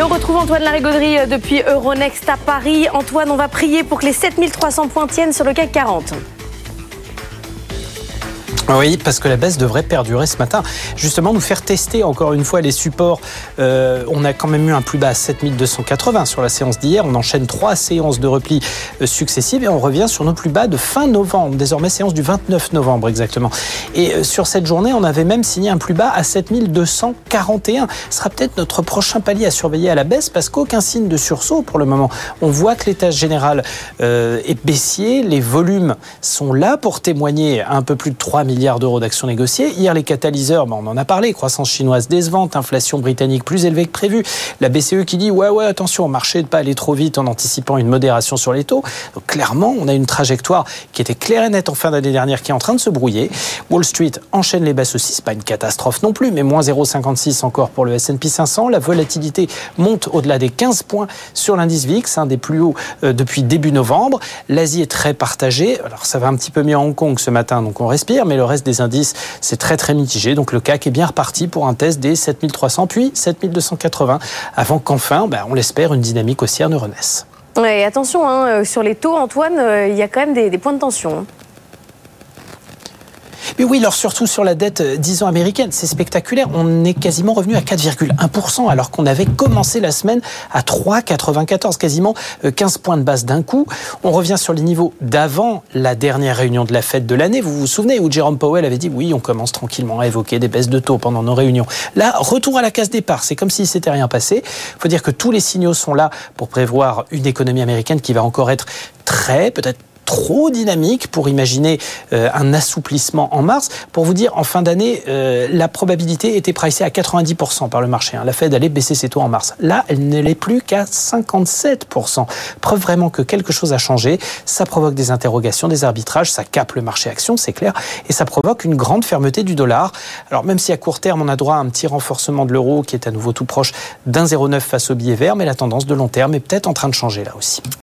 Et on retrouve Antoine Larigauderie euh, depuis Euronext à Paris. Antoine, on va prier pour que les 7300 points tiennent sur le CAC 40. Oui, parce que la baisse devrait perdurer ce matin. Justement, nous faire tester encore une fois les supports. Euh, on a quand même eu un plus bas à 7280 sur la séance d'hier. On enchaîne trois séances de repli euh, successives et on revient sur nos plus bas de fin novembre. Désormais, séance du 29 novembre exactement. Et euh, sur cette journée, on avait même signé un plus bas à 7241. Ce sera peut-être notre prochain palier à surveiller à la baisse parce qu'aucun signe de sursaut pour le moment. On voit que l'état général est baissier. Les volumes sont là pour témoigner un peu plus de 3 millions milliards d'euros d'actions négociées. Hier, les catalyseurs, on en a parlé, croissance chinoise décevante, inflation britannique plus élevée que prévu. La BCE qui dit, ouais, ouais, attention au marché de pas aller trop vite en anticipant une modération sur les taux. Donc clairement, on a une trajectoire qui était claire et nette en fin d'année dernière qui est en train de se brouiller. Wall Street enchaîne les baisses aussi, c'est pas une catastrophe non plus, mais moins 0,56 encore pour le S&P 500. La volatilité monte au-delà des 15 points sur l'indice VIX, un des plus hauts euh, depuis début novembre. L'Asie est très partagée. Alors ça va un petit peu mieux à Hong Kong ce matin, donc on respire, mais le reste des indices, c'est très très mitigé. Donc le CAC est bien reparti pour un test des 7300 puis 7280 avant qu'enfin, ben, on l'espère, une dynamique haussière ne renaisse. Attention, hein, euh, sur les taux, Antoine, euh, il y a quand même des points de tension. Mais oui, alors surtout sur la dette 10 euh, ans américaine, c'est spectaculaire. On est quasiment revenu à 4,1% alors qu'on avait commencé la semaine à 3,94, quasiment 15 euh, points de base d'un coup. On revient sur les niveaux d'avant la dernière réunion de la fête de l'année. Vous vous souvenez où Jerome Powell avait dit oui, on commence tranquillement à évoquer des baisses de taux pendant nos réunions. Là, retour à la case départ. C'est comme s'il s'était rien passé. Il faut dire que tous les signaux sont là pour prévoir une économie américaine qui va encore être très, peut-être trop dynamique pour imaginer euh, un assouplissement en mars. Pour vous dire, en fin d'année, euh, la probabilité était pricée à 90% par le marché. Hein. La Fed allait baisser ses taux en mars. Là, elle ne l'est plus qu'à 57%. Preuve vraiment que quelque chose a changé. Ça provoque des interrogations, des arbitrages, ça cape le marché action, c'est clair, et ça provoque une grande fermeté du dollar. Alors même si à court terme, on a droit à un petit renforcement de l'euro qui est à nouveau tout proche d'un 0,9 face au billet vert, mais la tendance de long terme est peut-être en train de changer là aussi.